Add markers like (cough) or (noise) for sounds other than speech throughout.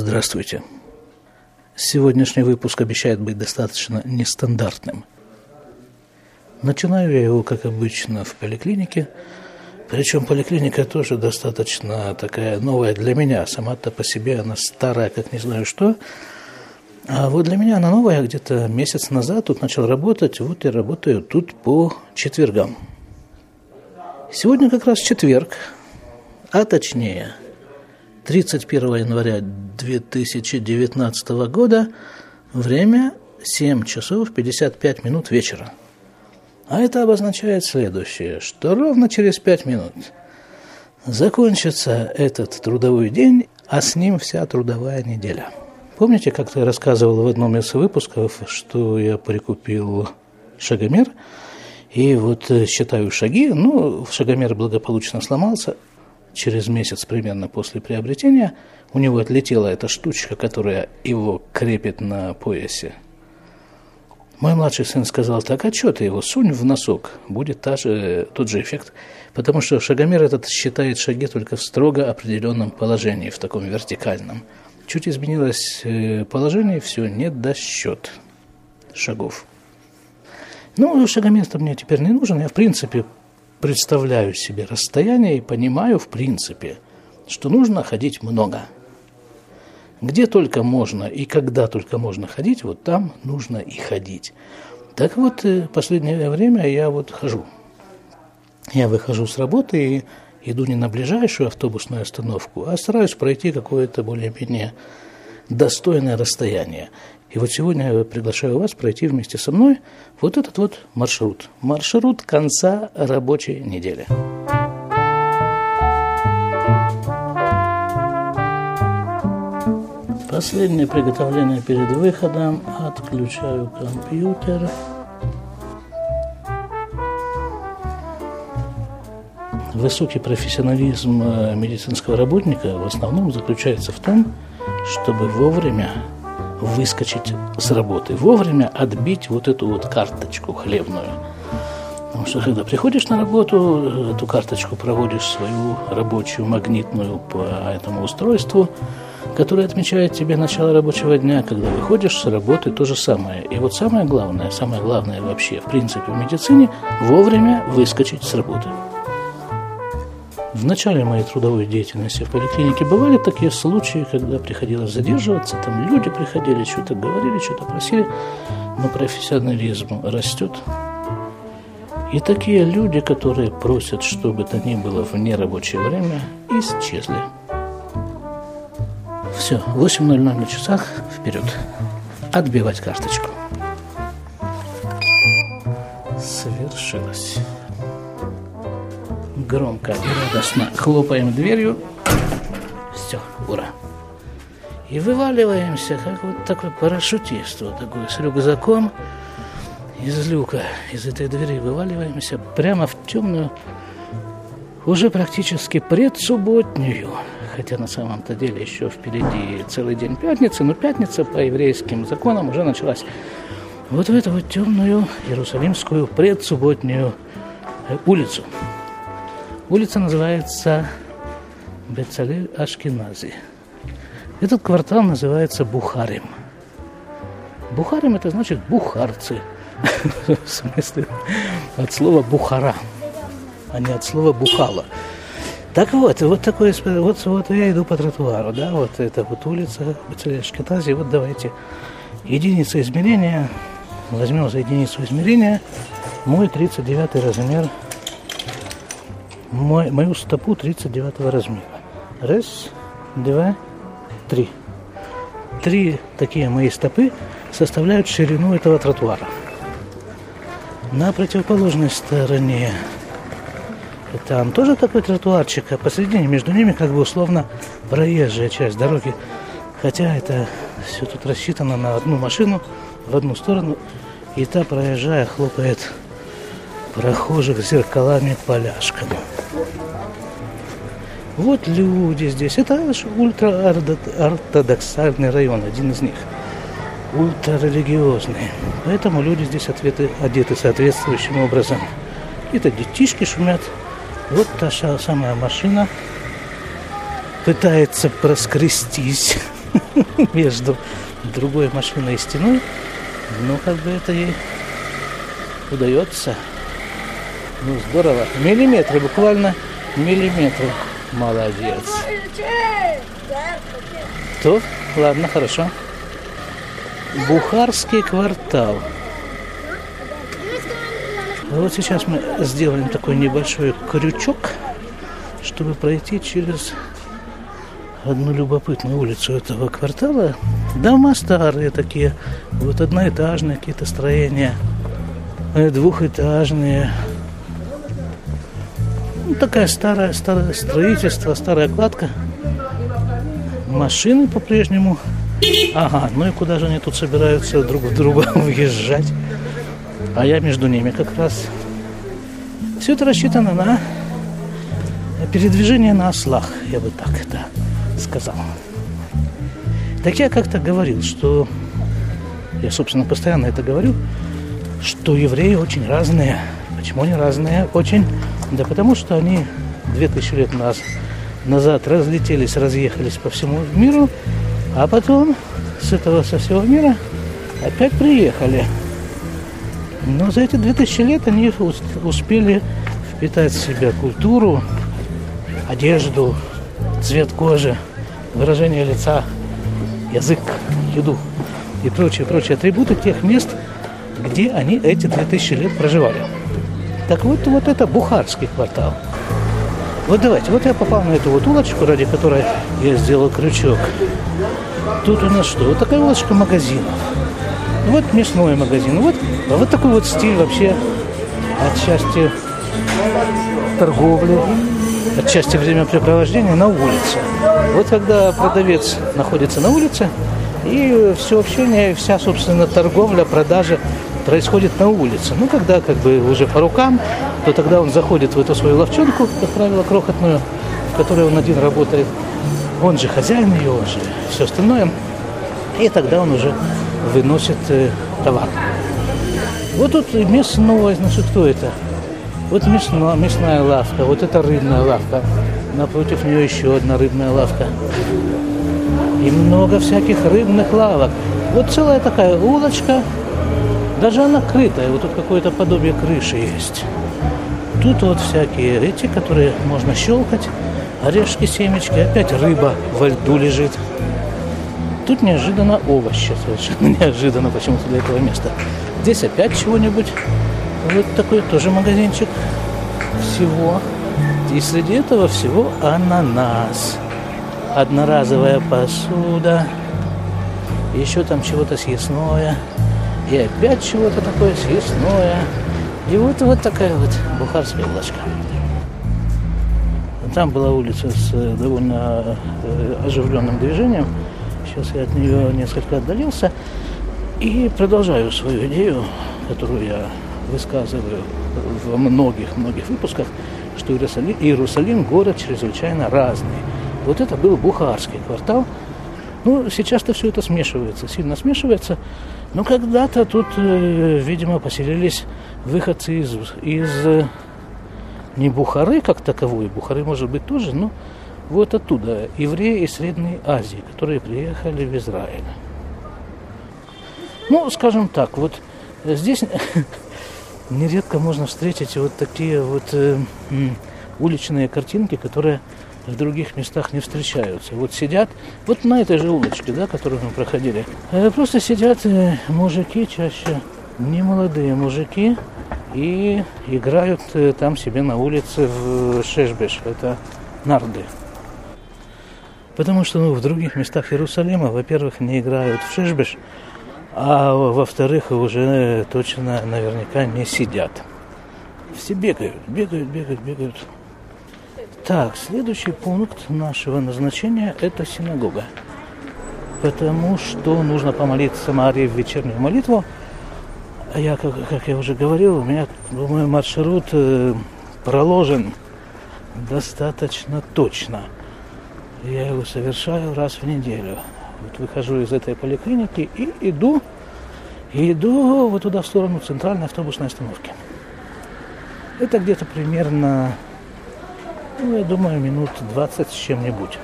Здравствуйте. Сегодняшний выпуск обещает быть достаточно нестандартным. Начинаю я его, как обычно, в поликлинике. Причем поликлиника тоже достаточно такая новая для меня. Сама-то по себе она старая, как не знаю что. А вот для меня она новая. Где-то месяц назад тут начал работать. Вот я работаю тут по четвергам. Сегодня как раз четверг, а точнее – 31 января 2019 года, время 7 часов 55 минут вечера. А это обозначает следующее, что ровно через 5 минут закончится этот трудовой день, а с ним вся трудовая неделя. Помните, как-то я рассказывал в одном из выпусков, что я прикупил шагомер, и вот считаю шаги, ну, шагомер благополучно сломался, через месяц примерно после приобретения у него отлетела эта штучка, которая его крепит на поясе. Мой младший сын сказал, так а что ты его сунь в носок, будет та же, тот же эффект. Потому что шагомер этот считает шаги только в строго определенном положении, в таком вертикальном. Чуть изменилось э, положение, все, нет до счет шагов. Ну, шагомер-то мне теперь не нужен. Я, в принципе, представляю себе расстояние и понимаю в принципе, что нужно ходить много. Где только можно и когда только можно ходить, вот там нужно и ходить. Так вот, э, последнее время я вот хожу. Я выхожу с работы и иду не на ближайшую автобусную остановку, а стараюсь пройти какое-то более-менее достойное расстояние. И вот сегодня я приглашаю вас пройти вместе со мной вот этот вот маршрут. Маршрут конца рабочей недели. Последнее приготовление перед выходом. Отключаю компьютер. Высокий профессионализм э, медицинского работника в основном заключается в том, чтобы вовремя выскочить с работы, вовремя отбить вот эту вот карточку хлебную. Потому что когда приходишь на работу, эту карточку проводишь свою рабочую магнитную по этому устройству, которое отмечает тебе начало рабочего дня, когда выходишь с работы, то же самое. И вот самое главное, самое главное вообще, в принципе, в медицине, вовремя выскочить с работы. В начале моей трудовой деятельности в поликлинике бывали такие случаи, когда приходилось задерживаться, там люди приходили, что-то говорили, что-то просили, но профессионализм растет. И такие люди, которые просят, чтобы то ни было в нерабочее время, исчезли. Все, 8.00 на часах, вперед. Отбивать карточку. Свершилось громко и радостно хлопаем дверью. Все, ура. И вываливаемся, как вот такой парашютист, вот такой с рюкзаком из люка, из этой двери вываливаемся прямо в темную, уже практически предсубботнюю, хотя на самом-то деле еще впереди целый день пятницы, но пятница по еврейским законам уже началась. Вот в эту вот темную Иерусалимскую предсубботнюю э, улицу. Улица называется Бецалель Ашкенази. Этот квартал называется Бухарим. Бухарим это значит бухарцы. (laughs) В смысле от слова бухара, а не от слова бухала. Так вот, вот такое, вот, вот я иду по тротуару, да, вот это вот улица Ашкенази. Вот давайте единица измерения, возьмем за единицу измерения мой 39 размер мой, мою стопу 39 размера. Раз, два, три. Три такие мои стопы составляют ширину этого тротуара. На противоположной стороне там тоже такой тротуарчик, а посередине между ними как бы условно проезжая часть дороги. Хотя это все тут рассчитано на одну машину в одну сторону, и та, проезжая, хлопает прохожих зеркалами поляшками. Вот люди здесь. Это ультраортодоксальный район, один из них. Ультрарелигиозный. Поэтому люди здесь ответы, одеты соответствующим образом. Это детишки шумят. Вот та самая машина пытается проскрестись (laughs) между другой машиной и стеной. Ну, как бы это ей удается. Ну, здорово. Миллиметры, буквально миллиметры. Молодец. То, ладно, хорошо. Бухарский квартал. Вот сейчас мы сделаем такой небольшой крючок, чтобы пройти через одну любопытную улицу этого квартала. Дома старые такие, вот одноэтажные какие-то строения, двухэтажные. Ну, такая старая, старое строительство, старая кладка. Машины по-прежнему. Ага, ну и куда же они тут собираются друг в друга (laughs) въезжать? А я между ними как раз. Все это рассчитано на передвижение на ослах, я бы так это сказал. Так я как-то говорил, что я, собственно, постоянно это говорю, что евреи очень разные. Почему они разные? Очень. Да потому что они две тысячи лет назад, разлетелись, разъехались по всему миру, а потом с этого со всего мира опять приехали. Но за эти две тысячи лет они успели впитать в себя культуру, одежду, цвет кожи, выражение лица, язык, еду и прочие-прочие атрибуты тех мест, где они эти две тысячи лет проживали. Так вот, вот это Бухарский квартал. Вот давайте, вот я попал на эту вот улочку, ради которой я сделал крючок. Тут у нас что? Вот такая улочка магазинов. Вот мясной магазин. Вот, вот такой вот стиль вообще отчасти торговли, отчасти времяпрепровождения на улице. Вот когда продавец находится на улице, и все общение, вся, собственно, торговля, продажа происходит на улице. Ну, когда как бы уже по рукам, то тогда он заходит в эту свою ловчонку, как правило, крохотную, в которой он один работает. Он же хозяин ее, он же все остальное. И тогда он уже выносит э, товар. Вот тут мясное, значит, кто это? Вот мясная, мясная лавка, вот это рыбная лавка. Напротив нее еще одна рыбная лавка. И много всяких рыбных лавок. Вот целая такая улочка, даже она крытая, вот тут какое-то подобие крыши есть. Тут вот всякие эти, которые можно щелкать, орешки, семечки, опять рыба во льду лежит. Тут неожиданно овощи, совершенно (laughs) неожиданно почему-то для этого места. Здесь опять чего-нибудь. Вот такой тоже магазинчик всего. И среди этого всего ананас. Одноразовая посуда. Еще там чего-то съестное. И опять чего-то такое съестное. И вот, вот такая вот бухарская улочка. Там была улица с э, довольно э, оживленным движением. Сейчас я от нее несколько отдалился и продолжаю свою идею, которую я высказываю во многих-многих выпусках, что Иерусалим, Иерусалим город чрезвычайно разный. Вот это был Бухарский квартал. Ну, сейчас-то все это смешивается, сильно смешивается. Но когда-то тут, э, видимо, поселились выходцы из, из э, не Бухары как таковой, Бухары может быть тоже, но вот оттуда, евреи из Средней Азии, которые приехали в Израиль. Ну, скажем так, вот здесь (laughs) нередко можно встретить вот такие вот э, уличные картинки, которые в других местах не встречаются. Вот сидят, вот на этой же улочке, да, которую мы проходили, э, просто сидят э, мужики чаще, не молодые мужики, и играют э, там себе на улице в шешбеш, это нарды. Потому что ну, в других местах Иерусалима, во-первых, не играют в шишбеш, а во-вторых, уже точно наверняка не сидят. Все бегают, бегают, бегают, бегают. Так, следующий пункт нашего назначения – это синагога. Потому что нужно помолиться Марии в вечернюю молитву. А я, как, как я уже говорил, у меня мой маршрут э, проложен достаточно точно – я его совершаю раз в неделю. Вот выхожу из этой поликлиники и иду, и иду вот туда в сторону центральной автобусной остановки. Это где-то примерно, ну, я думаю, минут 20 с чем-нибудь.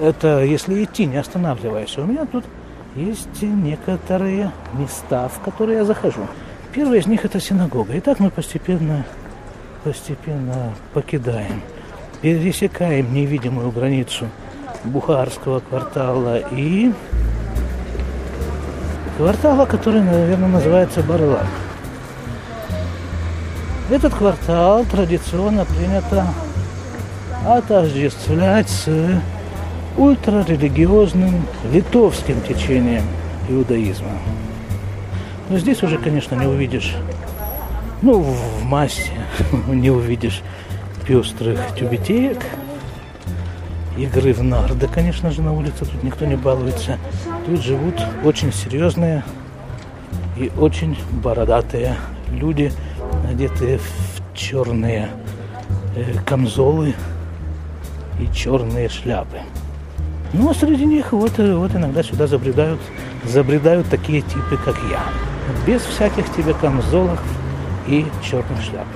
Это если идти, не останавливаясь. У меня тут есть некоторые места, в которые я захожу. Первое из них это синагога. И так мы постепенно, постепенно покидаем, пересекаем невидимую границу Бухарского квартала и квартала, который, наверное, называется Барлак. Этот квартал традиционно принято отождествлять с ультрарелигиозным литовским течением иудаизма. Но здесь уже, конечно, не увидишь, ну, в массе (laughs) не увидишь пестрых тюбетеек, игры в нарды, конечно же, на улице тут никто не балуется. Тут живут очень серьезные и очень бородатые люди, одетые в черные э, камзолы и черные шляпы. Ну, а среди них вот, э, вот иногда сюда забредают, забредают такие типы, как я. Без всяких тебе камзолов и черных шляп.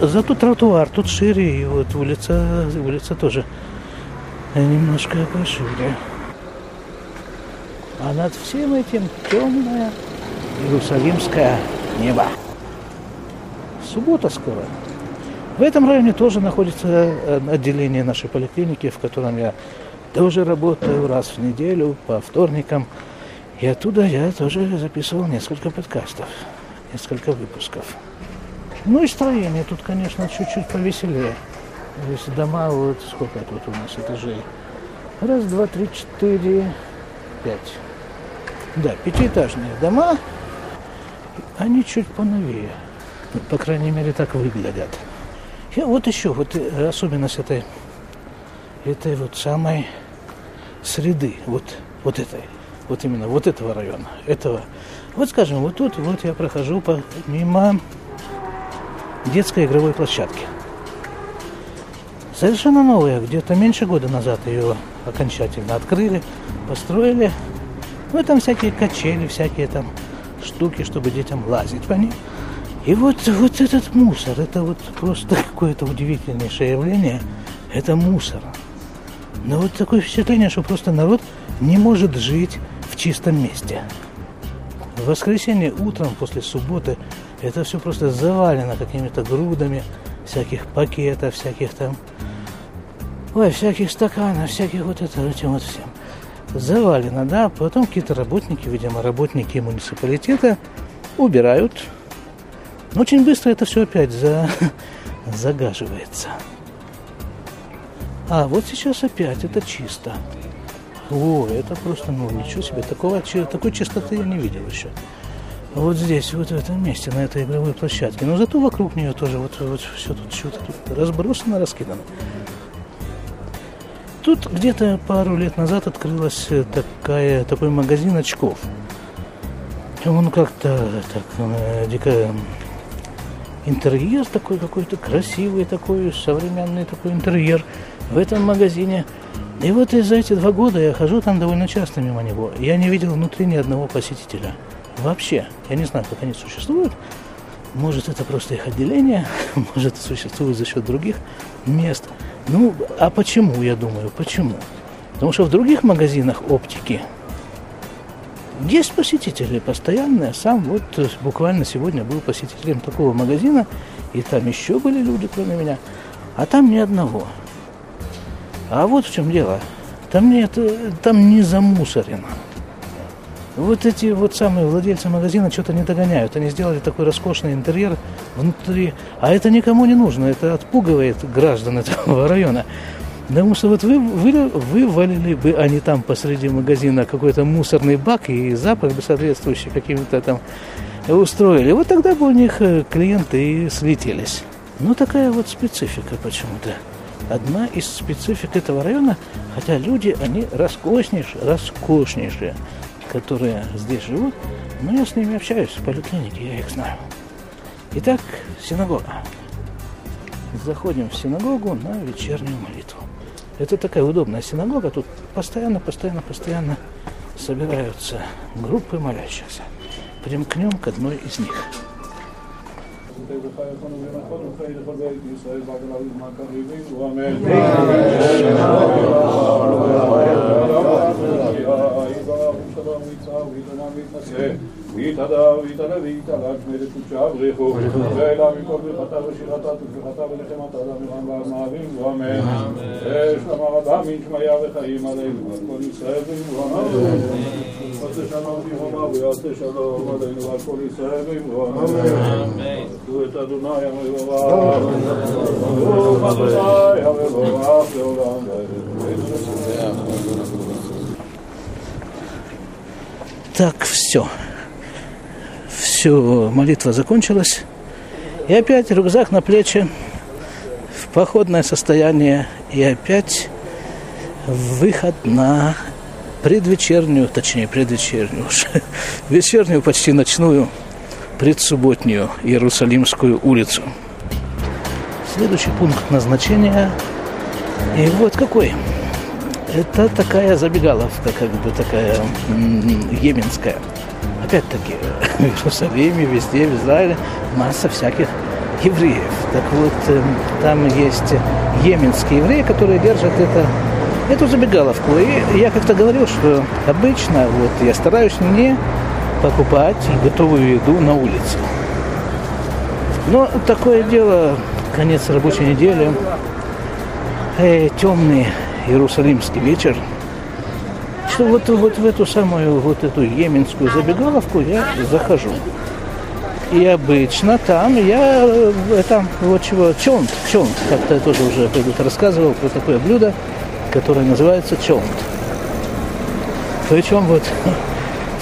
Зато тротуар тут шире, и вот улица, улица тоже немножко пошире. А над всем этим темное Иерусалимское небо. Суббота скоро. В этом районе тоже находится э, отделение нашей поликлиники, в котором я тоже работаю раз в неделю по вторникам. И оттуда я тоже записывал несколько подкастов, несколько выпусков. Ну и строение тут, конечно, чуть-чуть повеселее. То есть дома, вот сколько тут у нас этажей? Раз, два, три, четыре, пять. Да, пятиэтажные дома, они чуть поновее. По крайней мере, так выглядят. И вот еще, вот особенность этой, этой вот самой среды, вот, вот этой, вот именно вот этого района, этого. Вот скажем, вот тут вот я прохожу по, мимо детской игровой площадки. Совершенно новая, где-то меньше года назад ее окончательно открыли, построили. Ну, там всякие качели, всякие там штуки, чтобы детям лазить по ним. И вот, вот этот мусор, это вот просто какое-то удивительнейшее явление, это мусор. Но вот такое впечатление, что просто народ не может жить в чистом месте. В воскресенье утром после субботы это все просто завалено какими-то грудами всяких пакетов, всяких там, ой, всяких стаканов, всяких вот это, этим вот всем. Завалено, да, потом какие-то работники, видимо, работники муниципалитета убирают. Очень быстро это все опять за... (laughs) загаживается. А вот сейчас опять это чисто. О, это просто, ну, ничего себе, такого, такой чистоты я не видел еще вот здесь, вот в этом месте, на этой игровой площадке. Но зато вокруг нее тоже вот, вот все тут что-то тут разбросано, раскидано. Тут где-то пару лет назад открылась такая, такой магазин очков. Он как-то так, э, дико интерьер такой какой-то красивый такой, современный такой интерьер в этом магазине. И вот за эти два года я хожу там довольно часто мимо него. Я не видел внутри ни одного посетителя. Вообще, я не знаю, как они существуют. Может, это просто их отделение, (laughs) может, существует за счет других мест. Ну, а почему, я думаю, почему? Потому что в других магазинах оптики есть посетители постоянные. Сам вот буквально сегодня был посетителем такого магазина, и там еще были люди, кроме меня, а там ни одного. А вот в чем дело. Там нет, там не замусорено. Вот эти вот самые владельцы магазина что-то не догоняют. Они сделали такой роскошный интерьер внутри. А это никому не нужно. Это отпугивает граждан этого района. Потому что вот вы, вы вывалили бы они там посреди магазина какой-то мусорный бак и запах бы соответствующий каким-то там устроили. Вот тогда бы у них э, клиенты и слетелись. Ну, такая вот специфика почему-то. Одна из специфик этого района, хотя люди, они роскошнейшие, роскошнейшие которые здесь живут, но я с ними общаюсь в поликлинике, я их знаю. Итак, синагога. Заходим в синагогу на вечернюю молитву. Это такая удобная синагога, тут постоянно, постоянно, постоянно собираются группы молящихся. Примкнем к одной из них. Amen. הרביעית על הגמל לקודשה אבריחו, ואלה מכל ברכתה ושירתה ותברכתה ולחמתה לאמירם והמאבים ואמן. שלמה רבה מן שמיה וחיים עלינו, על כל ישראל ואמרו אמן. עושה שלום תירומה ויעשה שלום עלינו על כל ישראל ואמרו אמן. עשו את אדוני המבורך, ברוך אדוני המבורך לעולם Так, все. Все, молитва закончилась. И опять рюкзак на плечи, в походное состояние, и опять выход на предвечернюю, точнее предвечернюю уже, (laughs) вечернюю, почти ночную, предсубботнюю Иерусалимскую улицу. Следующий пункт назначения, и вот какой. Это такая забегаловка, как бы такая м, йеменская. Опять-таки, в Иерусалиме, везде, в Израиле масса всяких евреев. Так вот, э, там есть йеменские евреи, которые держат это, эту забегаловку. И я как-то говорил, что обычно вот, я стараюсь не покупать готовую еду на улице. Но такое дело, конец рабочей недели, э, темный иерусалимский вечер, что вот, вот в эту самую, вот эту йеменскую забегаловку я захожу. И обычно там я, э, там вот чего, чонт, чонт, как-то я тоже уже когда-то рассказывал про такое блюдо, которое называется чонт. Причем вот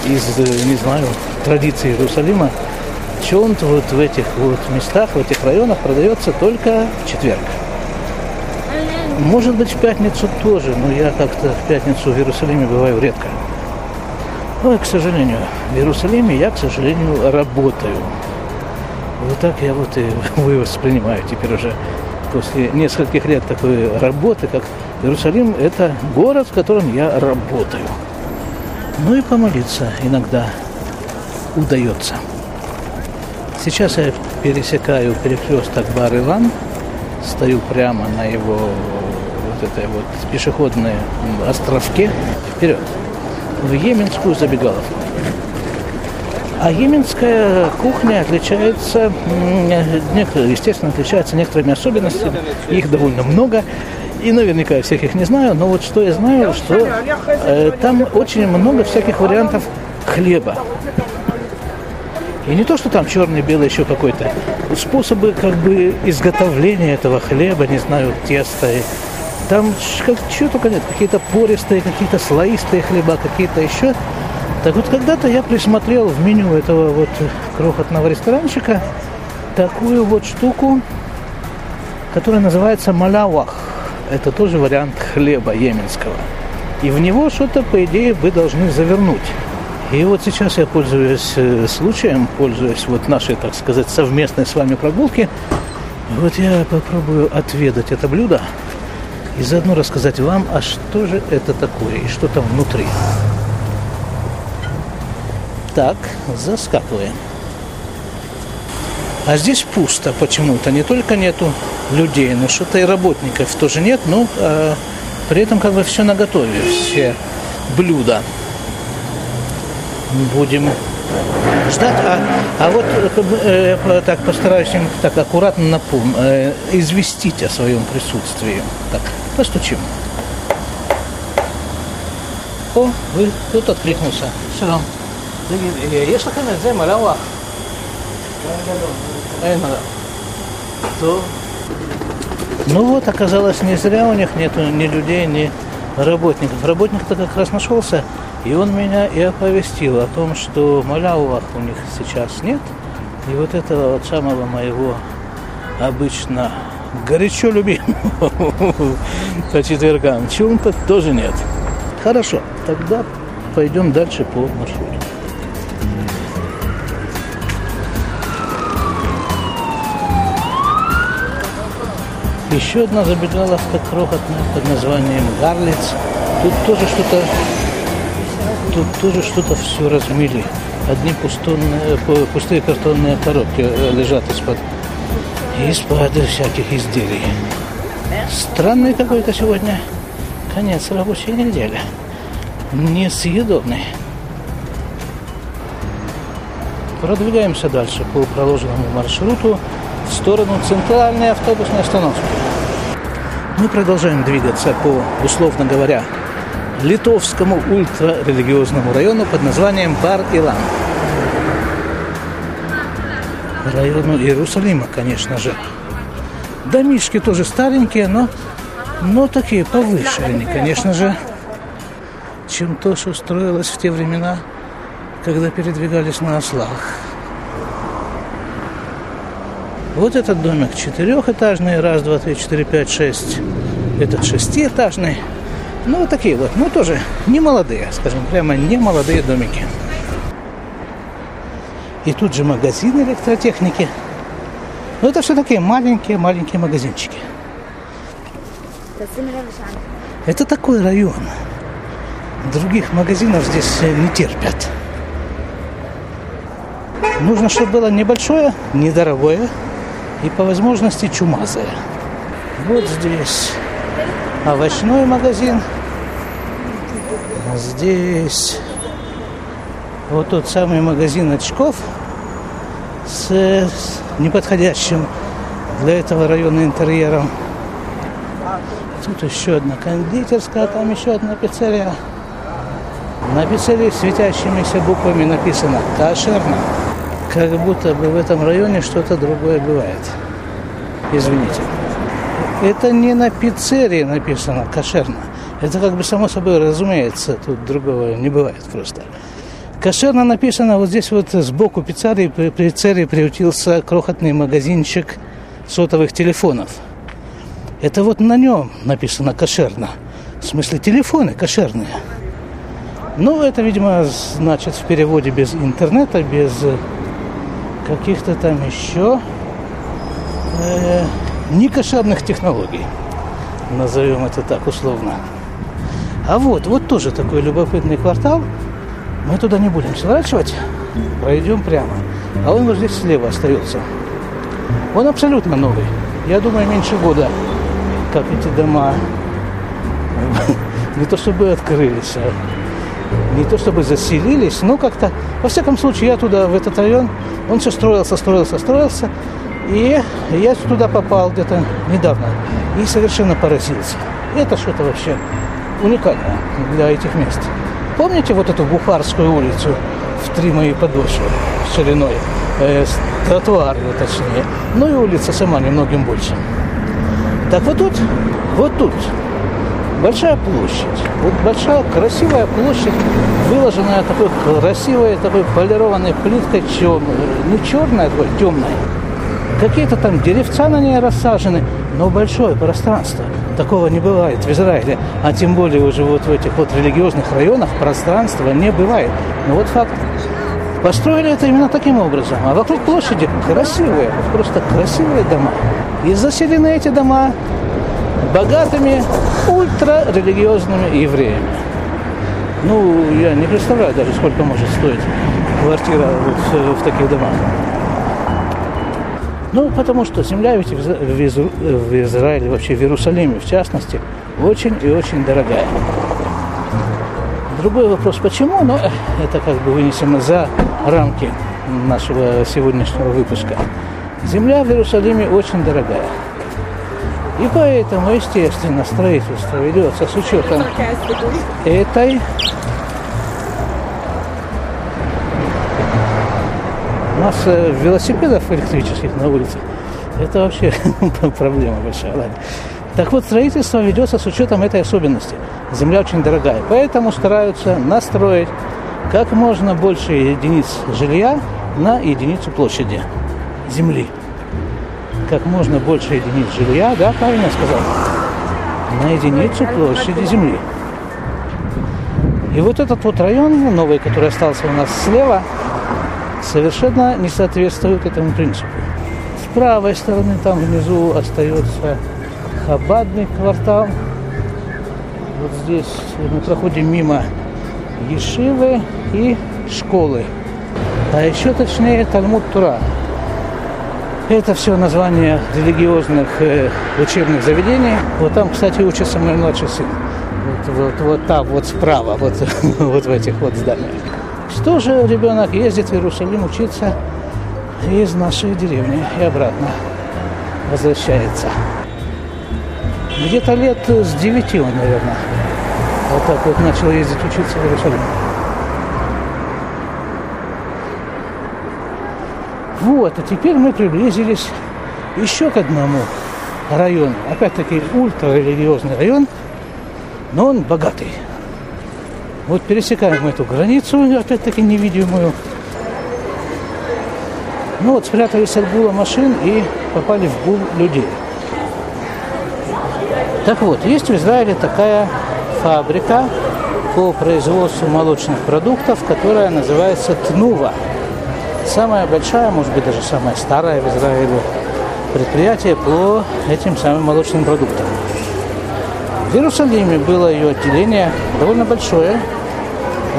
из, э, не знаю, традиции Иерусалима, чонт вот в этих вот местах, в этих районах продается только в четверг. Может быть, в пятницу тоже, но я как-то в пятницу в Иерусалиме бываю редко. Ну, и, к сожалению, в Иерусалиме я, к сожалению, работаю. Вот так я вот и (laughs) вы воспринимаю теперь уже после нескольких лет такой работы, как Иерусалим – это город, в котором я работаю. Ну и помолиться иногда удается. Сейчас я пересекаю перекресток Бар-Илан, стою прямо на его вот этой вот пешеходной островке вперед в Йеменскую забегаловку. А йеменская кухня отличается, естественно, отличается некоторыми особенностями. Их довольно много. И наверняка всех их не знаю, но вот что я знаю, что э, там очень много всяких вариантов хлеба. И не то, что там черный, белый, еще какой-то. Способы как бы изготовления этого хлеба, не знаю, теста. Там как, чего только нет. Какие-то пористые, какие-то слоистые хлеба, какие-то еще. Так вот, когда-то я присмотрел в меню этого вот крохотного ресторанчика такую вот штуку, которая называется малявах. Это тоже вариант хлеба йеменского. И в него что-то, по идее, вы должны завернуть. И вот сейчас я пользуюсь э, случаем, пользуясь вот нашей, так сказать, совместной с вами прогулки. Вот я попробую отведать это блюдо и заодно рассказать вам, а что же это такое и что там внутри. Так, заскакиваем. А здесь пусто почему-то. Не только нету людей, но что-то и работников тоже нет. Но а, при этом как бы все наготове, все блюда будем ждать. А, а вот э, э, так постараюсь им так аккуратно напом, э, известить о своем присутствии. Так, постучим. О, вы тут откликнулся. Шалом. יש לכם את זה מלאווח? אין То. Ну вот, оказалось, не зря у них нету ни людей, ни работников. Работник-то как раз нашелся. И он меня и оповестил о том, что маляувах у них сейчас нет. И вот этого вот самого моего обычно горячо любимого (laughs) по четвергам чунта тоже нет. Хорошо, тогда пойдем дальше по маршруту. Еще одна забегаловка крохотная под названием Гарлиц. Тут тоже что-то тут тоже что-то все размыли. Одни пустонные, пустые картонные коробки э, лежат из-под из-под всяких изделий. Странный какой-то сегодня конец рабочей недели. Несъедобный. Продвигаемся дальше по проложенному маршруту в сторону центральной автобусной остановки. Мы продолжаем двигаться по, условно говоря, литовскому ультрарелигиозному району под названием Бар-Илан. Району Иерусалима, конечно же. Домишки тоже старенькие, но, но такие повыше они, конечно же, чем то, что строилось в те времена, когда передвигались на ослах. Вот этот домик четырехэтажный, раз, два, три, четыре, пять, шесть. Этот шестиэтажный. Ну, вот такие вот, ну, тоже не молодые, скажем, прямо не молодые домики. И тут же магазин электротехники. Ну, это все такие маленькие-маленькие магазинчики. Это такой район. Других магазинов здесь не терпят. Нужно, чтобы было небольшое, недорогое и по возможности чумазое. Вот здесь овощной магазин. А здесь вот тот самый магазин очков с, с неподходящим для этого района интерьером. Тут еще одна кондитерская, там еще одна пиццерия. На пиццерии светящимися буквами написано «Кошерно». Как будто бы в этом районе что-то другое бывает. Извините. Это не на пиццерии написано «кошерно». Это как бы само собой разумеется, тут другого не бывает просто. Кошерно написано вот здесь вот сбоку пиццерии, пиццерии приютился крохотный магазинчик сотовых телефонов. Это вот на нем написано кошерно. В смысле телефоны кошерные. Ну, это, видимо, значит в переводе без интернета, без каких-то там еще э, некошерных технологий. Назовем это так условно. А вот, вот тоже такой любопытный квартал. Мы туда не будем сворачивать, пройдем прямо. А он вот здесь слева остается. Он абсолютно новый. Я думаю, меньше года, как эти дома (laughs) не то чтобы открылись, а не то чтобы заселились, но как-то, во всяком случае, я туда, в этот район, он все строился, строился, строился, и я туда попал где-то недавно и совершенно поразился. Это что-то вообще уникальное для этих мест. Помните вот эту Бухарскую улицу в три мои подошвы шириной, э, тротуар точнее, ну и улица сама немногим больше. Так вот тут, вот тут большая площадь. Вот большая красивая площадь, выложенная такой красивой, такой полированной плиткой, чем, не черная, такой темная. Какие-то там деревца на ней рассажены, но большое пространство. Такого не бывает в Израиле, а тем более уже вот в этих вот религиозных районах пространства не бывает. Но вот факт. Построили это именно таким образом. А вокруг площади красивые, просто красивые дома. И заселены эти дома богатыми ультрарелигиозными евреями. Ну, я не представляю даже, сколько может стоить квартира вот в, в таких домах. Ну, потому что земля ведь в, Изра... в Израиле, вообще в Иерусалиме, в частности, очень и очень дорогая. Другой вопрос, почему, но это как бы вынесено за рамки нашего сегодняшнего выпуска. Земля в Иерусалиме очень дорогая. И поэтому, естественно, строительство ведется с учетом этой масса велосипедов электрических на улицах. Это вообще (laughs) проблема большая. Ладно. Так вот, строительство ведется с учетом этой особенности. Земля очень дорогая, поэтому стараются настроить как можно больше единиц жилья на единицу площади земли как можно больше единиц жилья, да, правильно сказал, на единицу площади земли. И вот этот вот район новый, который остался у нас слева, совершенно не соответствует этому принципу. С правой стороны там внизу остается Хабадный квартал. Вот здесь мы проходим мимо Ешивы и школы. А еще точнее Талмуд Тура. Это все название религиозных э, учебных заведений. Вот там, кстати, учится мой младший сын. Вот, вот, вот там, вот справа, вот, (laughs) вот в этих вот зданиях. Тоже ребенок ездит в Иерусалим учиться из нашей деревни и обратно возвращается. Где-то лет с девяти он, наверное, вот так вот начал ездить учиться в Иерусалим. Вот, а теперь мы приблизились еще к одному району. Опять-таки ультрарелигиозный район, но он богатый. Вот пересекаем эту границу, опять-таки невидимую. Ну вот спрятались от гула машин и попали в гул людей. Так вот, есть в Израиле такая фабрика по производству молочных продуктов, которая называется Тнува. Самая большая, может быть, даже самая старая в Израиле предприятие по этим самым молочным продуктам. В Иерусалиме было ее отделение довольно большое.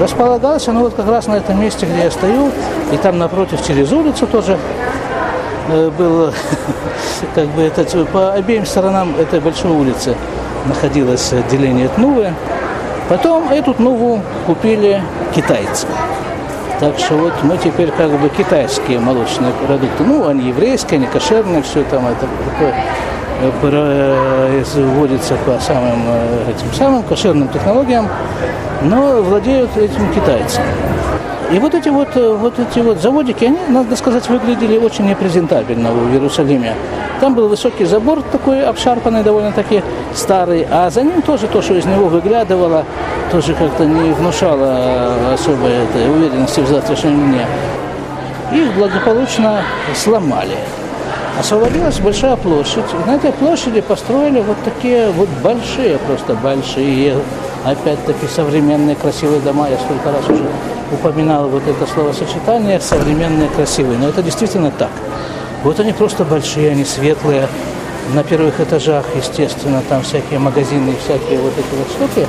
Располагалось оно вот как раз на этом месте, где я стою, и там напротив через улицу тоже э, было, (laughs) как бы это по обеим сторонам этой большой улицы находилось отделение Тнувы. Потом эту Тнуву купили китайцы. Так что вот мы теперь как бы китайские молочные продукты. Ну, они еврейские, они кошерные, все там это такое производится по самым э, этим самым кошерным технологиям, но владеют этим китайцы. И вот эти вот, э, вот эти вот заводики, они, надо сказать, выглядели очень непрезентабельно в Иерусалиме. Там был высокий забор такой обшарпанный, довольно-таки старый, а за ним тоже то, что из него выглядывало, тоже как-то не внушало особой этой уверенности в завтрашнем дне. Их благополучно сломали. Освободилась большая площадь. И на этой площади построили вот такие вот большие, просто большие, опять-таки современные красивые дома. Я столько раз уже упоминал вот это словосочетание «современные красивые». Но это действительно так. Вот они просто большие, они светлые. На первых этажах, естественно, там всякие магазины, всякие вот эти вот штуки.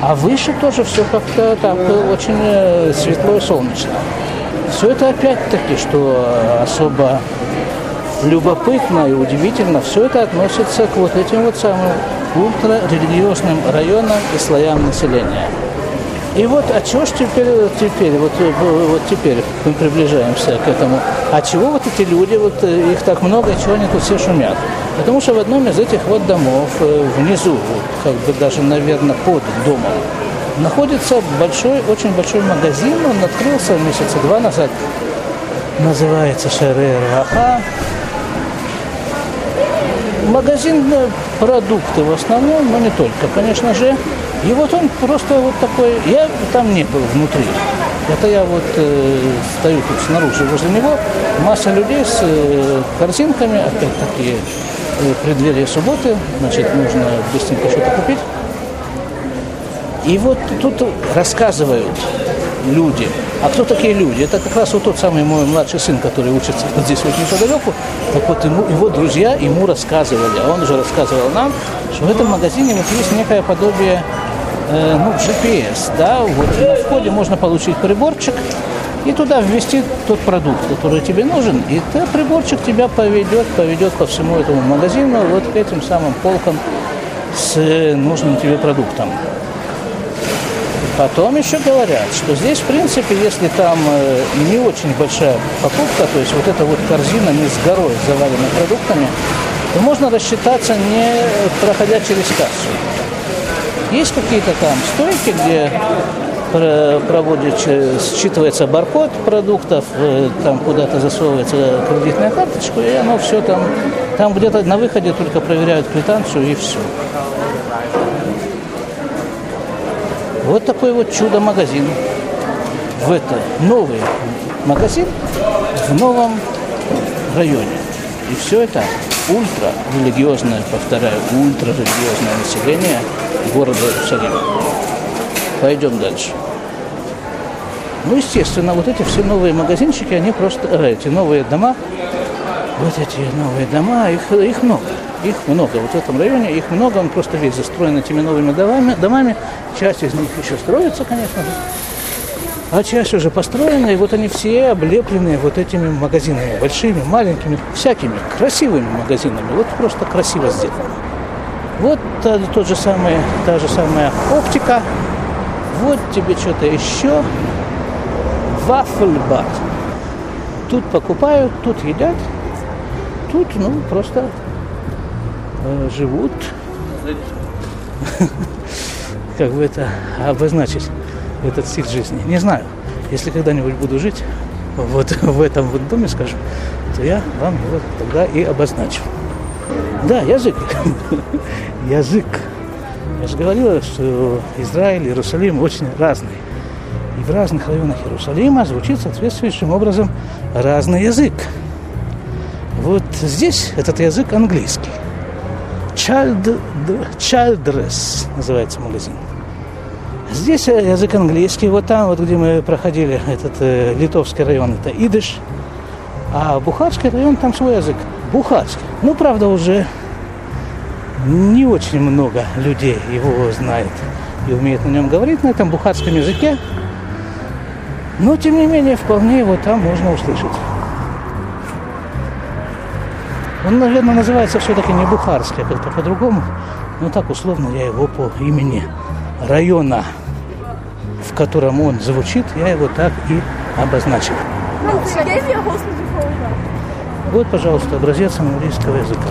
А выше тоже все как-то так очень э, светло и солнечно. Все это опять-таки, что особо любопытно и удивительно, все это относится к вот этим вот самым ультрарелигиозным районам и слоям населения. И вот, а чего ж теперь, теперь, вот, вот теперь мы приближаемся к этому, а чего вот эти люди, вот э, их так много, чего они тут все шумят? Потому что в одном из этих вот домов, э, внизу, как бы даже, наверное, под домом, находится большой, очень большой магазин, он открылся месяца два назад, называется Шерер Раха, магазин продукты в основном, но не только, конечно же. И вот он просто вот такой, я там не был внутри. Это я вот э, стою тут снаружи возле него, масса людей с э, корзинками, опять-таки э, преддверие субботы, значит, нужно быстренько что-то купить. И вот тут рассказывают люди. А кто такие люди? Это как раз вот тот самый мой младший сын, который учится вот здесь вот неподалеку. Так вот ему, его друзья ему рассказывали, а он уже рассказывал нам, что в этом магазине вот есть некое подобие э, ну, GPS, да, вот на входе можно получить приборчик и туда ввести тот продукт, который тебе нужен, и этот приборчик тебя поведет, поведет по всему этому магазину, вот к этим самым полкам с нужным тебе продуктом. Потом еще говорят, что здесь, в принципе, если там э, не очень большая покупка, то есть вот эта вот корзина не с горой завалена продуктами, то можно рассчитаться, не проходя через кассу. Есть какие-то там стойки, где проводит, считывается баркод продуктов, э, там куда-то засовывается кредитная карточка, и оно все там, там где-то на выходе только проверяют квитанцию и все. Вот такой вот чудо-магазин. В это новый магазин в новом районе. И все это ультрарелигиозное, повторяю, ультрарелигиозное население города Иерусалима. Пойдем дальше. Ну, естественно, вот эти все новые магазинчики, они просто, э, эти новые дома, вот эти новые дома, их, их много. Их много. Вот в этом районе их много, он просто весь застроен этими новыми домами. домами. Часть из них еще строится, конечно же. А часть уже построена, и вот они все облеплены вот этими магазинами, большими, маленькими, всякими, красивыми магазинами. Вот просто красиво сделано. Вот та, тот же самый, та же самая оптика. Вот тебе что-то еще. вафельбар. Тут покупают, тут едят, тут, ну, просто э, живут. (laughs) Как бы это обозначить, этот стиль жизни. Не знаю. Если когда-нибудь буду жить вот (laughs) в этом вот доме, скажем, то я вам его тогда и обозначу. Да, язык. (laughs) язык. Я же говорила, что Израиль, Иерусалим очень разные. И в разных районах Иерусалима звучит соответствующим образом разный язык. Вот здесь этот язык английский. Child, Childress называется магазин. Здесь язык английский. Вот там, вот где мы проходили этот э, литовский район, это идыш. А Бухарский район, там свой язык. Бухарский. Ну, правда, уже не очень много людей его знает и умеет на нем говорить, на этом бухарском языке. Но, тем не менее, вполне его там можно услышать. Он, наверное, называется все-таки не Бухарский, а как-то по-другому. Но так условно я его по имени района, в котором он звучит, я его так и обозначил. Вот, пожалуйста, образец английского языка.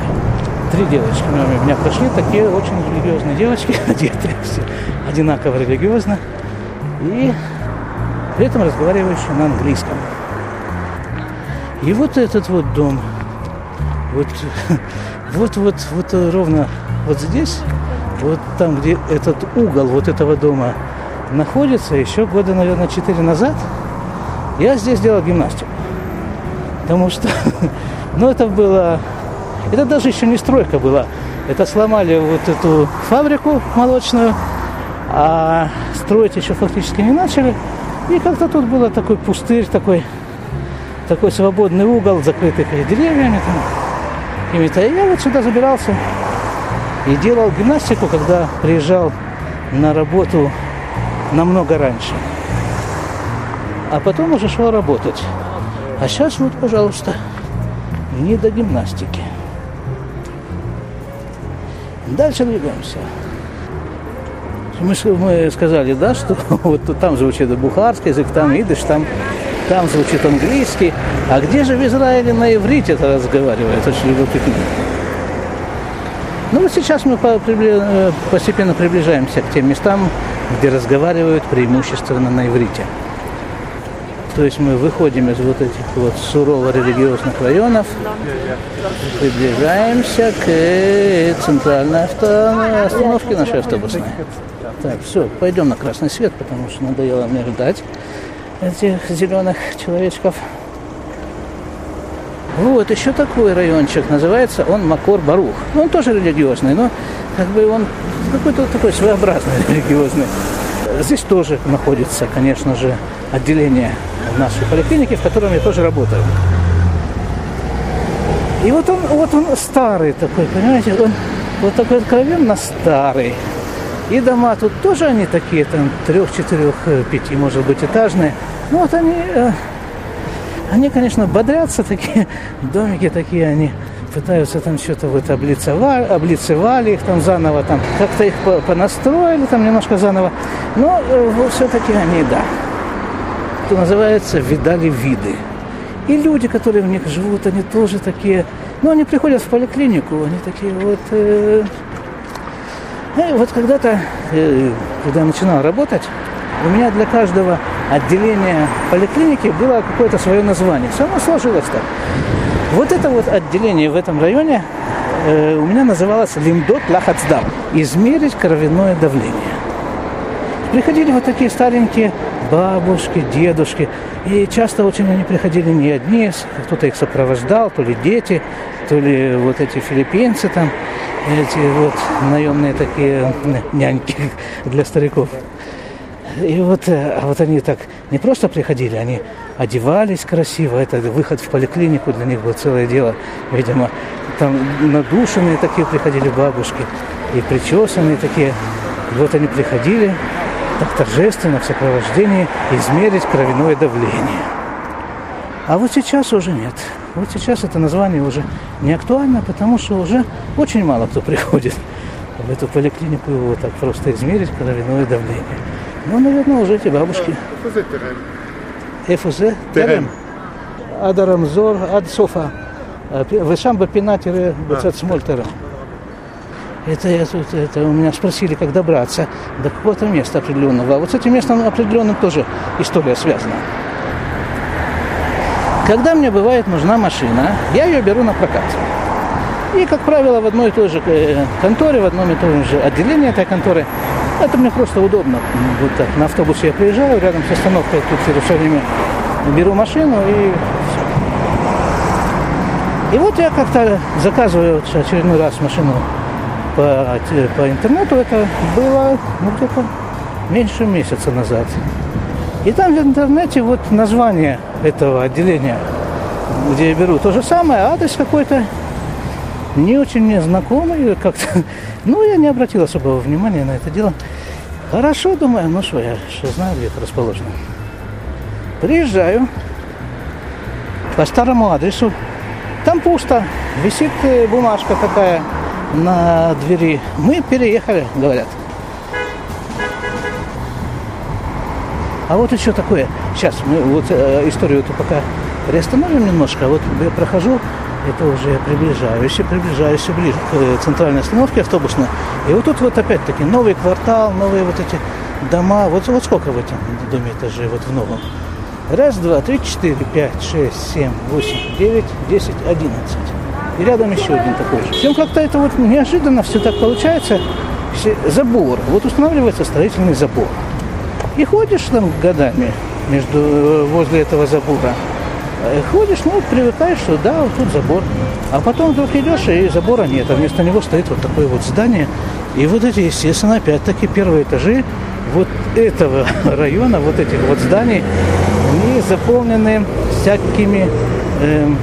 Три девочки у меня прошли, такие очень религиозные девочки, (laughs) одетые все одинаково религиозно. И при этом разговаривающие на английском. И вот этот вот дом, вот, вот, вот, вот ровно вот здесь, вот там, где этот угол вот этого дома находится, еще года, наверное, четыре назад, я здесь делал гимнастику. Потому что, (laughs) ну, это было, это даже еще не стройка была. Это сломали вот эту фабрику молочную, а строить еще фактически не начали. И как-то тут было такой пустырь, такой, такой свободный угол, закрытый деревьями. Там, и я вот сюда забирался и делал гимнастику, когда приезжал на работу намного раньше. А потом уже шел работать. А сейчас вот, пожалуйста, не до гимнастики. Дальше двигаемся. Мы, мы сказали, да, что (laughs) вот там звучит бухарский язык, там идыш, там, там звучит английский. А где же в Израиле на иврите это разговаривает? Очень любопытно. Ну вот сейчас мы э, постепенно приближаемся к тем местам, где разговаривают преимущественно на иврите. То есть мы выходим из вот этих вот сурово-религиозных районов, приближаемся к центральной авто... остановке нашей автобусной. Так, все, пойдем на красный свет, потому что надоело мне ждать этих зеленых человечков. Вот, еще такой райончик, называется он Макор Барух. Ну, он тоже религиозный, но как бы он какой-то такой своеобразный (laughs) религиозный. Здесь тоже находится, конечно же, отделение нашей поликлиники, в котором я тоже работаю. И вот он, вот он старый такой, понимаете, он вот такой откровенно старый. И дома тут тоже они такие, там, трех, четырех, пяти, может быть, этажные. Ну вот они, э, они, конечно, бодрятся такие, (laughs) домики такие, они пытаются там что-то вот облицевали, облицевали их там заново, там как-то их понастроили там немножко заново. Но э, все-таки они, да, что называется, видали виды. И люди, которые в них живут, они тоже такие, ну, они приходят в поликлинику, они такие вот... Э, э, вот когда-то, э, когда я начинал работать, у меня для каждого отделения поликлиники было какое-то свое название. Все равно сложилось так. Вот это вот отделение в этом районе э, у меня называлось Лимдот Лахацдам. Измерить кровяное давление. Приходили вот такие старенькие бабушки, дедушки. И часто очень они приходили не одни, кто-то их сопровождал, то ли дети, то ли вот эти филиппинцы там, эти вот наемные такие няньки (laughs) для стариков. И вот, э, а вот они так не просто приходили, они одевались красиво. Это выход в поликлинику для них было целое дело. Видимо, там надушенные такие приходили бабушки и причесанные такие. Вот они приходили, так торжественно в сопровождении измерить кровяное давление. А вот сейчас уже нет. Вот сейчас это название уже не актуально, потому что уже очень мало кто (laughs) приходит в эту поликлинику вот так просто измерить кровяное давление. Ну, наверное, уже эти бабушки. איפה זה? תרם. עד הרמזור, עד סוף ה... ושם בפינה תראה בצד שמאל תרם. Это, я тут- это у меня спросили, как добраться до какого-то места определенного. А вот с этим местом определенным тоже история связана. Когда мне бывает нужна машина, я ее беру на прокат. И, как правило, в одной и той же э, конторе, в одном и том же отделении этой конторы, это мне просто удобно. Вот так, на автобусе я приезжаю, рядом с остановкой тут в Иерусалиме беру машину и все. И вот я как-то заказываю очередной раз машину по, те- по интернету. Это было ну, где-то меньше месяца назад. И там в интернете вот название этого отделения, где я беру, то же самое, адрес какой-то не очень мне знакомый как-то. (laughs) Ну, я не обратил особого внимания на это дело. Хорошо, думаю, ну что, я же знаю, где это расположено. Приезжаю по старому адресу. Там пусто. Висит э, бумажка такая на двери. Мы переехали, говорят. А вот еще такое. Сейчас мы вот э, историю эту пока приостановим немножко. Вот я прохожу, это уже приближаюсь, и приближаюсь все ближе к э, центральной остановке автобусной. И вот тут вот опять-таки новый квартал, новые вот эти дома. Вот, вот сколько в этом доме этажей, вот в новом? Раз, два, три, четыре, пять, шесть, семь, восемь, девять, десять, одиннадцать. И рядом еще один такой же. Всем как-то это вот неожиданно все так получается. Забор. Вот устанавливается строительный забор. И ходишь там годами между, э, возле этого забора. Э, Ходишь, ну, привыкаешь, что да, вот тут забор. А потом вдруг идешь, и забора нет, а вместо него стоит вот такое вот здание. И вот эти, естественно, опять-таки первые этажи вот этого (laughs) района, вот этих вот зданий, они заполнены всякими, эм,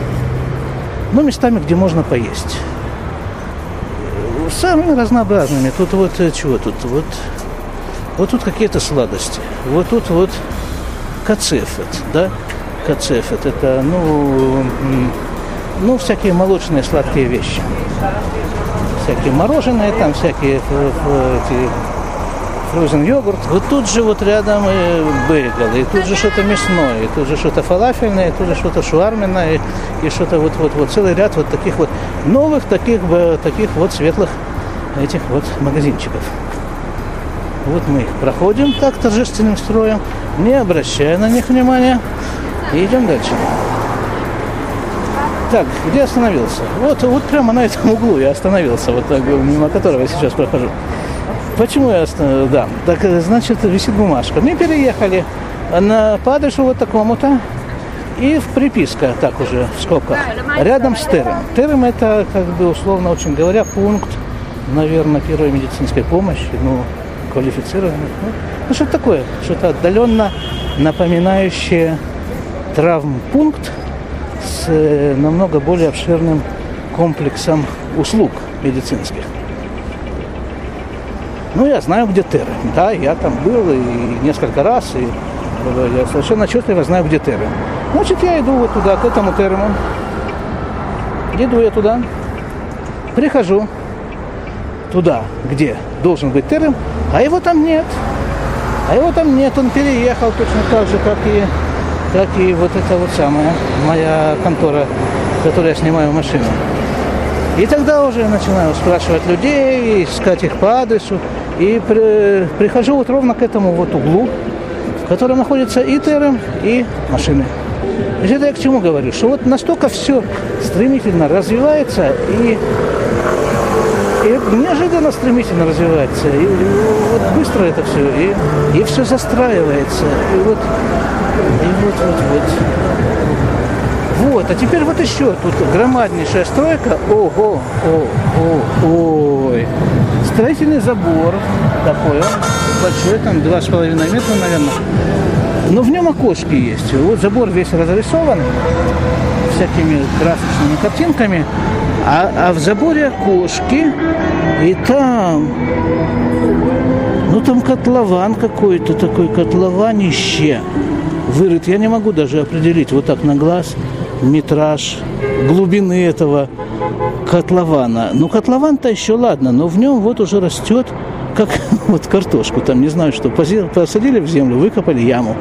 ну, местами, где можно поесть. Э, Самыми разнообразными. Тут вот э, чего тут? Вот вот тут какие-то сладости. Вот тут вот кацефет, да? Кацефет. Это, ну, ну, всякие молочные сладкие вещи. Всякие мороженые там, всякие эти фрозен йогурт. Вот тут же вот рядом э, бейгл, и тут же что-то мясное, и тут же что-то фалафельное, и тут же что-то шуарменное, и, и что-то вот, вот, вот целый ряд вот таких вот новых, таких, таких вот светлых этих вот магазинчиков. Вот мы их проходим так торжественным строем, не обращая на них внимания, и идем дальше. Так, где остановился? Вот, вот прямо на этом (laughs) углу я остановился, вот так, мимо которого я сейчас прохожу. Почему я остановился? Да, так, э, значит, висит бумажка. Мы переехали на, по адресу вот такому-то, и в приписка, так уже, в скобках, рядом с Терем. Терем это, как бы, условно очень говоря, пункт, наверное, первой медицинской помощи, ну, квалифицированный. Ну, ну, что такое? Что-то отдаленно напоминающее травмпункт с э, намного более обширным комплексом услуг медицинских. Ну, я знаю, где Терем. Да, я там был и несколько раз, и я совершенно отчетливо знаю, где Терем. Значит, я иду вот туда, к этому Терему. Иду я туда, прихожу туда, где должен быть Терем, а его там нет. А его там нет, он переехал точно так же, как и, как и вот это вот самая моя контора, в которой я снимаю машину. И тогда уже начинаю спрашивать людей, искать их по адресу. И при- прихожу вот ровно к этому вот углу, в котором находится и терем, и машины. Значит, это я к чему говорю? Что вот настолько все стремительно развивается и, и неожиданно стремительно развивается. И, вот быстро это все, и, и все застраивается. И вот, и вот, вот, вот. Вот, а теперь вот еще тут громаднейшая стройка. Ого, о, о, ой. Строительный забор такой, большой, там два с половиной метра, наверное. Но в нем окошки есть. Вот забор весь разрисован всякими красочными картинками, а, а в заборе окошки, и там, ну там котлован какой-то такой, котлованище вырыт. Я не могу даже определить вот так на глаз метраж глубины этого котлована. Ну, котлован-то еще ладно, но в нем вот уже растет как вот картошку, там не знаю что, посадили в землю, выкопали яму,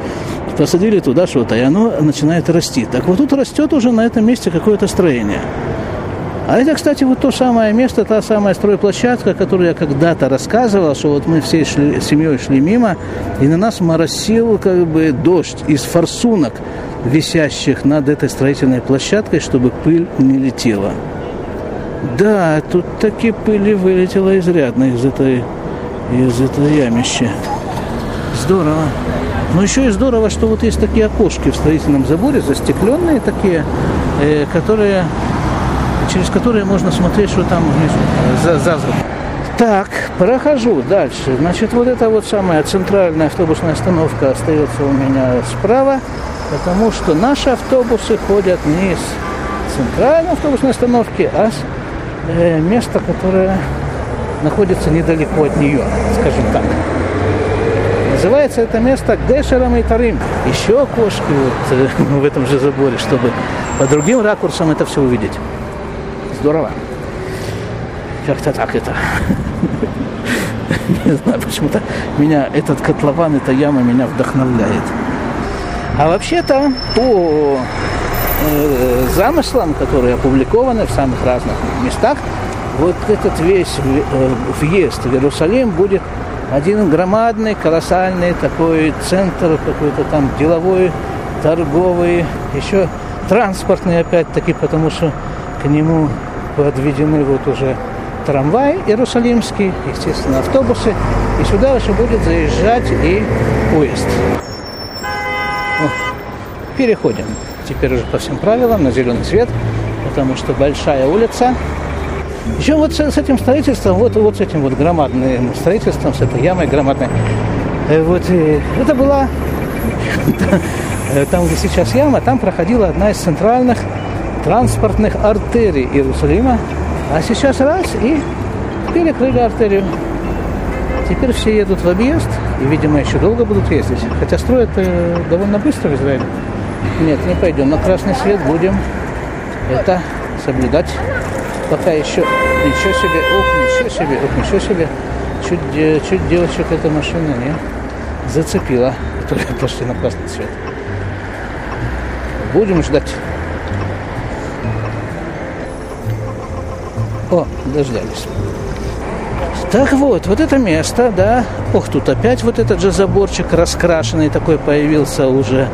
посадили туда что-то, и оно начинает расти. Так вот тут растет уже на этом месте какое-то строение. А это, кстати, вот то самое место, та самая стройплощадка, которую я когда-то рассказывал, что вот мы всей шли, семьей шли мимо, и на нас моросил как бы дождь из форсунок, висящих над этой строительной площадкой, чтобы пыль не летела. Да, тут таки пыли вылетела изрядно из этой, из этой ямища. Здорово. Но еще и здорово, что вот есть такие окошки в строительном заборе, застекленные такие, э, которые, через которые можно смотреть, что там внизу, за, за Так, прохожу дальше. Значит, вот эта вот самая центральная автобусная остановка остается у меня справа, потому что наши автобусы ходят не с центральной автобусной остановки, а с э, места, которое находится недалеко от нее, скажем так. Называется это место Гешером и Тарим. Еще окошки вот э, (laughs) в этом же заборе, чтобы по другим ракурсам это все увидеть. Здорово. Как-то так это. (laughs) Не знаю, почему-то меня этот котлован, эта яма меня вдохновляет. А вообще-то по э, замыслам, которые опубликованы в самых разных местах, вот этот весь э, въезд в Иерусалим будет один громадный, колоссальный такой центр, какой-то там деловой, торговый, еще транспортный опять-таки, потому что к нему подведены вот уже трамвай иерусалимский, естественно, автобусы, и сюда еще будет заезжать и поезд. Переходим теперь уже по всем правилам на зеленый свет, потому что большая улица, еще вот с, с этим строительством, вот, вот с этим вот громадным строительством, с этой ямой громадной, э, вот э, это была, там, где сейчас яма, там проходила одна из центральных транспортных артерий Иерусалима, а сейчас раз и перекрыли артерию. Теперь все едут в объезд, и, видимо, еще долго будут ездить. Хотя строят э, довольно быстро в Израиле. Нет, не пойдем. На красный свет будем это соблюдать пока еще, ничего себе, ух, ничего себе, ух, ничего себе. Чуть, чуть девочек эта машина не зацепила, которые (laughs) пошли на красный цвет. Будем ждать. О, дождались. Так вот, вот это место, да. Ох, тут опять вот этот же заборчик раскрашенный такой появился уже,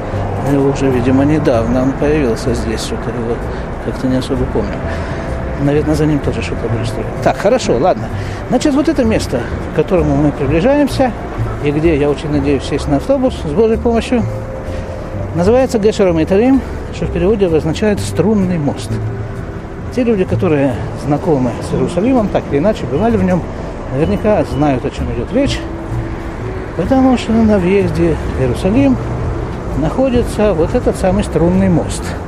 уже, видимо, недавно он появился здесь, что-то его как-то не особо помню. Наверное, за ним тоже что-то будет строить. Так, хорошо, ладно. Значит, вот это место, к которому мы приближаемся, и где, я очень надеюсь, сесть на автобус с Божьей помощью, называется Гешером Итарим, что в переводе означает «струнный мост». Те люди, которые знакомы с Иерусалимом, так или иначе, бывали в нем, наверняка знают, о чем идет речь, потому что на въезде в Иерусалим находится вот этот самый струнный мост –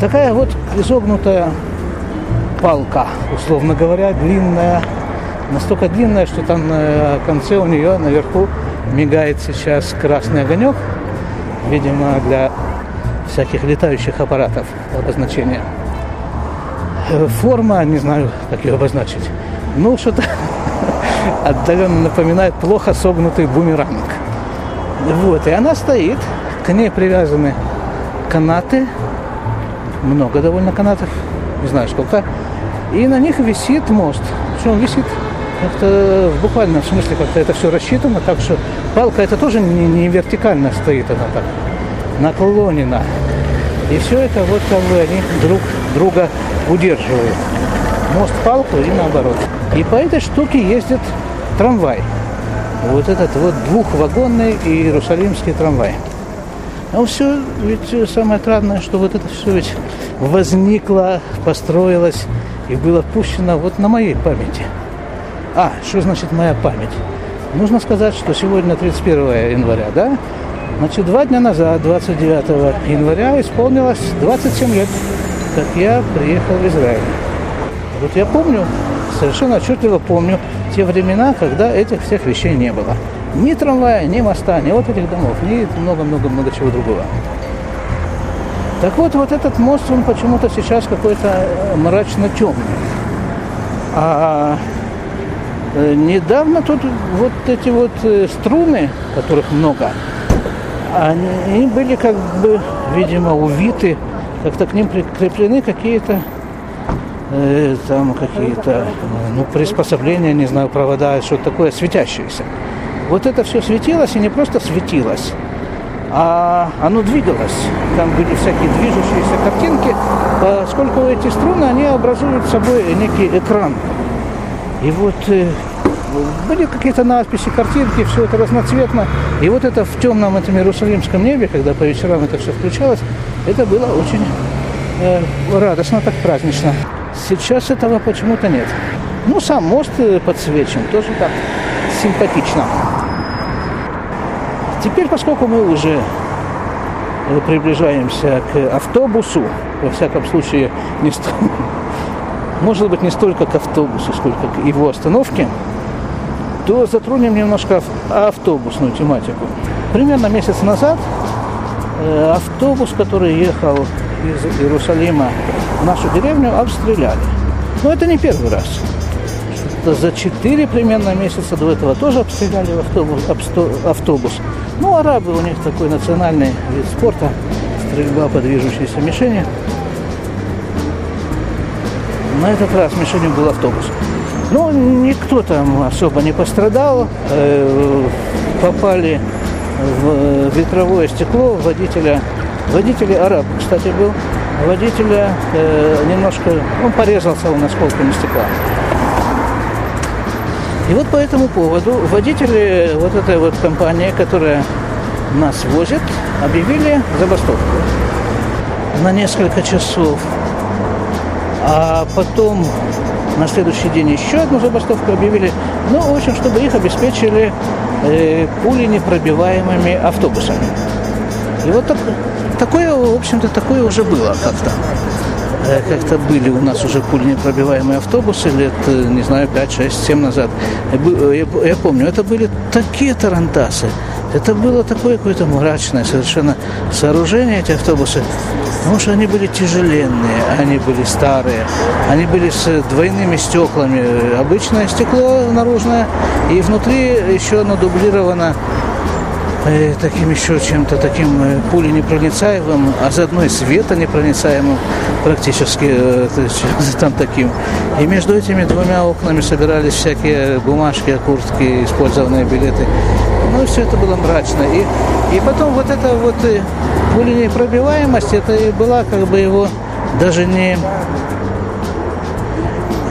Такая вот изогнутая палка, условно говоря, длинная, настолько длинная, что там на конце у нее наверху мигает сейчас красный огонек, видимо, для всяких летающих аппаратов обозначения. Форма, не знаю, как ее обозначить, ну, что-то (laughs) отдаленно напоминает плохо согнутый бумеранг. Вот, и она стоит, к ней привязаны канаты, много довольно канатов, не знаю сколько. И на них висит мост. Причем висит как-то в буквальном смысле как-то это все рассчитано, так что палка это тоже не, не вертикально стоит, она так наклонена. И все это вот как бы они друг друга удерживают. Мост палку и наоборот. И по этой штуке ездит трамвай. Вот этот вот двухвагонный иерусалимский трамвай. А все, ведь самое отрадное, что вот это все ведь возникло, построилось и было пущено вот на моей памяти. А, что значит моя память? Нужно сказать, что сегодня 31 января, да? Значит, два дня назад, 29 января, исполнилось 27 лет, как я приехал в Израиль. Вот я помню, совершенно отчетливо помню те времена, когда этих всех вещей не было. Ни трамвая, ни моста, ни вот этих домов, ни много-много-много чего другого. Так вот, вот этот мост, он почему-то сейчас какой-то э, мрачно темный. А Э, недавно тут вот эти вот э, струны, которых много, они были как бы, видимо, увиты, как-то к ним прикреплены какие-то э, там какие-то ну, приспособления, не знаю, провода, что-то такое светящееся. Вот это все светилось и не просто светилось, а оно двигалось. Там были всякие движущиеся картинки, поскольку эти струны, они образуют собой некий экран. И вот э, были какие-то надписи, картинки, все это разноцветно. И вот это в темном этом Иерусалимском небе, когда по вечерам это все включалось, это было очень э, радостно, так празднично. Сейчас этого почему-то нет. Ну, сам мост э, подсвечен, тоже так симпатично. Теперь, поскольку мы уже э, приближаемся к автобусу, во всяком случае, не ст... (laughs) может быть, не столько к автобусу, сколько к его остановке, то затронем немножко автобусную тематику. Примерно месяц назад э, автобус, который ехал из Иерусалима в нашу деревню, обстреляли. Но это не первый раз. За четыре примерно месяца до этого тоже обстреляли автобус, автобус. Ну, арабы, у них такой национальный вид спорта, стрельба по движущейся мишени. На этот раз мишенью был автобус. Ну, никто там особо не пострадал. Э, попали в ветровое стекло водителя. Водитель араб, кстати, был. Водителя э, немножко, он порезался он осколками стекла. И вот по этому поводу водители вот этой вот компании, которая нас возит, объявили забастовку на несколько часов. А потом на следующий день еще одну забастовку объявили. Ну, в общем, чтобы их обеспечили э, пули непробиваемыми автобусами. И вот так, такое, в общем-то, такое уже было как-то. Э, как-то были у нас уже пули непробиваемые автобусы лет, э, не знаю, 5, 6, 7 назад. Я, я, помню, это были такие тарантасы. Это было такое какое-то мрачное совершенно сооружение, эти автобусы. Потому что они были тяжеленные, они были старые, они были с двойными стеклами. Обычное стекло наружное, и внутри еще оно дублировано э, таким еще чем-то таким э, пуленепроницаемым, а заодно и светонепроницаемым практически э, (laughs) там таким. И между этими двумя окнами собирались всякие бумажки, куртки, использованные билеты. Ну, все это было мрачно. И, и потом вот эта вот э, пуленепробиваемость, это и была как бы его даже не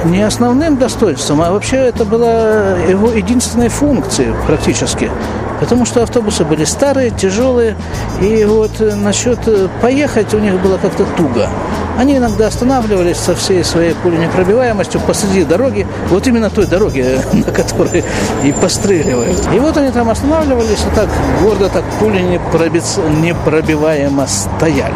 не основным достоинством, а вообще это была его единственной функцией практически. Потому что автобусы были старые, тяжелые, и вот э, насчет э, поехать у них было как-то туго. Они иногда останавливались со всей своей пуленепробиваемостью посреди дороги, вот именно той дороги, (laughs) на которой и постреливают. И вот они там останавливались, и так гордо, так пуленепробиваемо стояли.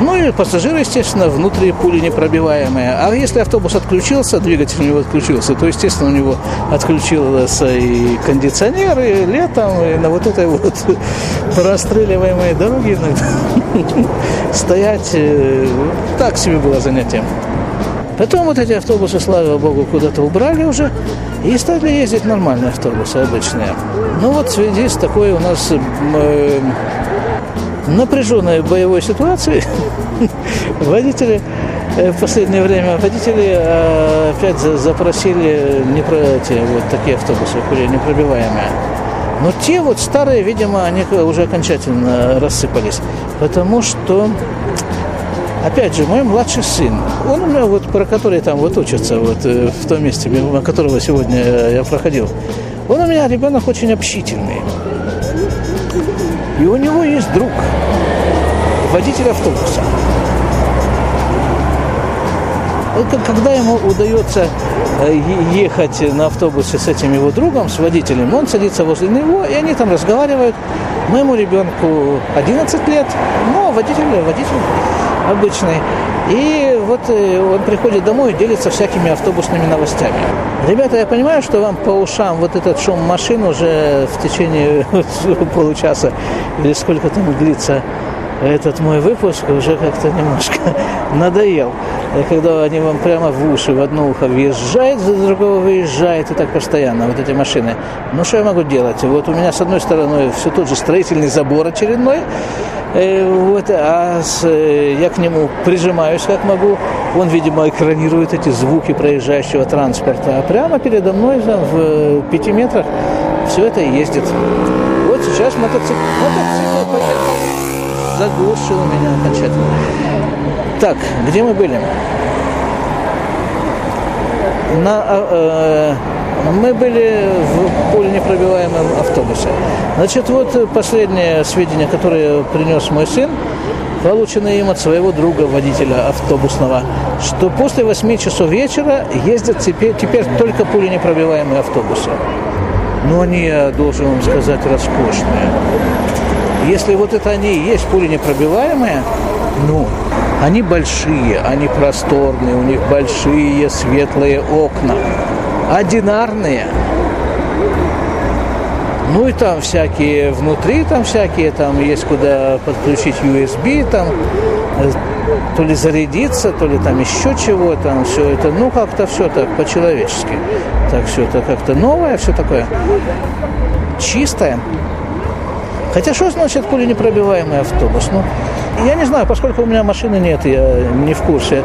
Ну и пассажиры, естественно, внутри пули непробиваемые. А если автобус отключился, двигатель у него отключился, то, естественно, у него отключился и кондиционер, и летом, и на вот этой вот (laughs) простреливаемой дороге иногда (laughs) стоять э, так себе было занятие. Потом вот эти автобусы, слава богу, куда-то убрали уже и стали ездить нормальные автобусы, обычные. Ну вот в связи с такой у нас э, напряженной боевой ситуации (laughs) водители э, в последнее время водители э, опять запросили не про эти вот такие автобусы, непробиваемые. Но те вот старые, видимо, они уже окончательно рассыпались. Потому что, опять же, мой младший сын, он у меня вот, про который там вот учится, вот э, в том месте, мимо которого сегодня я проходил, он у меня ребенок очень общительный. И у него есть друг, водитель автобуса. Когда ему удается э, ехать на автобусе с этим его другом, с водителем, он садится возле него, и они там разговаривают. Моему ребенку 11 лет, но водитель, водитель обычный. И вот э, он приходит домой и делится всякими автобусными новостями. Ребята, я понимаю, что вам по ушам вот этот шум машин уже в течение (laughs) получаса или сколько там длится этот мой выпуск уже как-то немножко (laughs) надоел. Когда они вам прямо в уши, в одно ухо въезжает, за другого выезжает, и так постоянно, вот эти машины. Ну, что я могу делать? Вот у меня с одной стороны все тот же строительный забор очередной, э, вот, а с, э, я к нему прижимаюсь как могу. Он, видимо, экранирует эти звуки проезжающего транспорта. А прямо передо мной, там, в пяти метрах, все это ездит. Вот сейчас мотоцикл, мотоцикл заглушил меня окончательно. Так, где мы были? На, э, мы были в пуленепробиваемом автобусе. Значит, вот последнее сведения, которые принес мой сын, полученные им от своего друга, водителя автобусного, что после 8 часов вечера ездят теперь, теперь только пуленепробиваемые автобусы. Но они, я должен вам сказать, роскошные. Если вот это они и есть пуленепробиваемые, ну, они большие, они просторные, у них большие светлые окна, одинарные. Ну и там всякие внутри, там всякие, там есть куда подключить USB, там э, то ли зарядиться, то ли там еще чего, там все это, ну как-то все так по-человечески. Так все это как-то новое, все такое чистое. Хотя что значит пуленепробиваемый автобус? Ну, я не знаю, поскольку у меня машины нет, я не в курсе.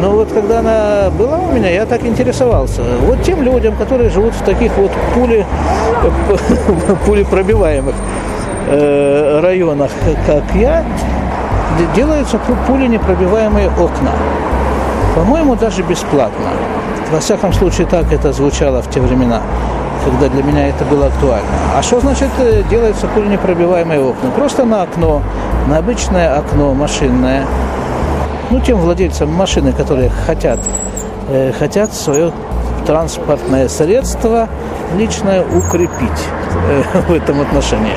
Но вот когда она была у меня, я так интересовался. Вот тем людям, которые живут в таких вот пули, (laughs) пулепробиваемых э, районах, как я, делаются пуленепробиваемые окна. По-моему, даже бесплатно. Во всяком случае, так это звучало в те времена когда для меня это было актуально. А что значит э, делается пуленепробиваемые окна? Просто на окно, на обычное окно машинное. Ну, тем владельцам машины, которые хотят, э, хотят свое транспортное средство личное укрепить э, (laughs) в этом отношении.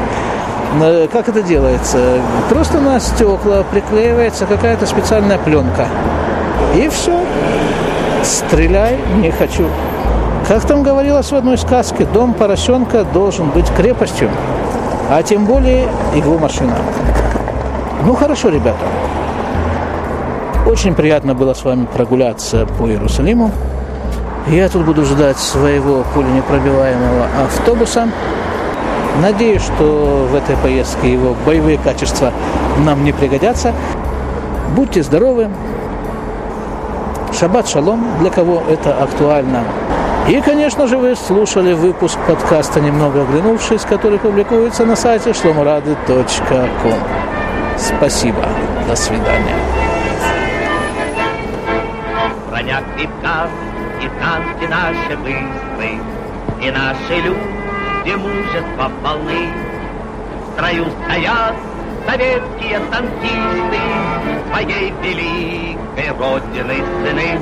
Как это делается? Просто на стекла приклеивается какая-то специальная пленка. И все. Стреляй, не хочу. Как там говорилось в одной сказке, дом поросенка должен быть крепостью, а тем более его машина. Ну хорошо, ребята. Очень приятно было с вами прогуляться по Иерусалиму. Я тут буду ждать своего пуленепробиваемого автобуса. Надеюсь, что в этой поездке его боевые качества нам не пригодятся. Будьте здоровы. Шаббат шалом, для кого это актуально. И, конечно же, вы слушали выпуск подкаста «Немного оглянувшись», который публикуется на сайте shlomorады.com. Спасибо. До свидания. Броня крепка, и танки наши быстрые, и наши люди мужества полны. В строю стоят советские танкисты, своей великой родины сыны.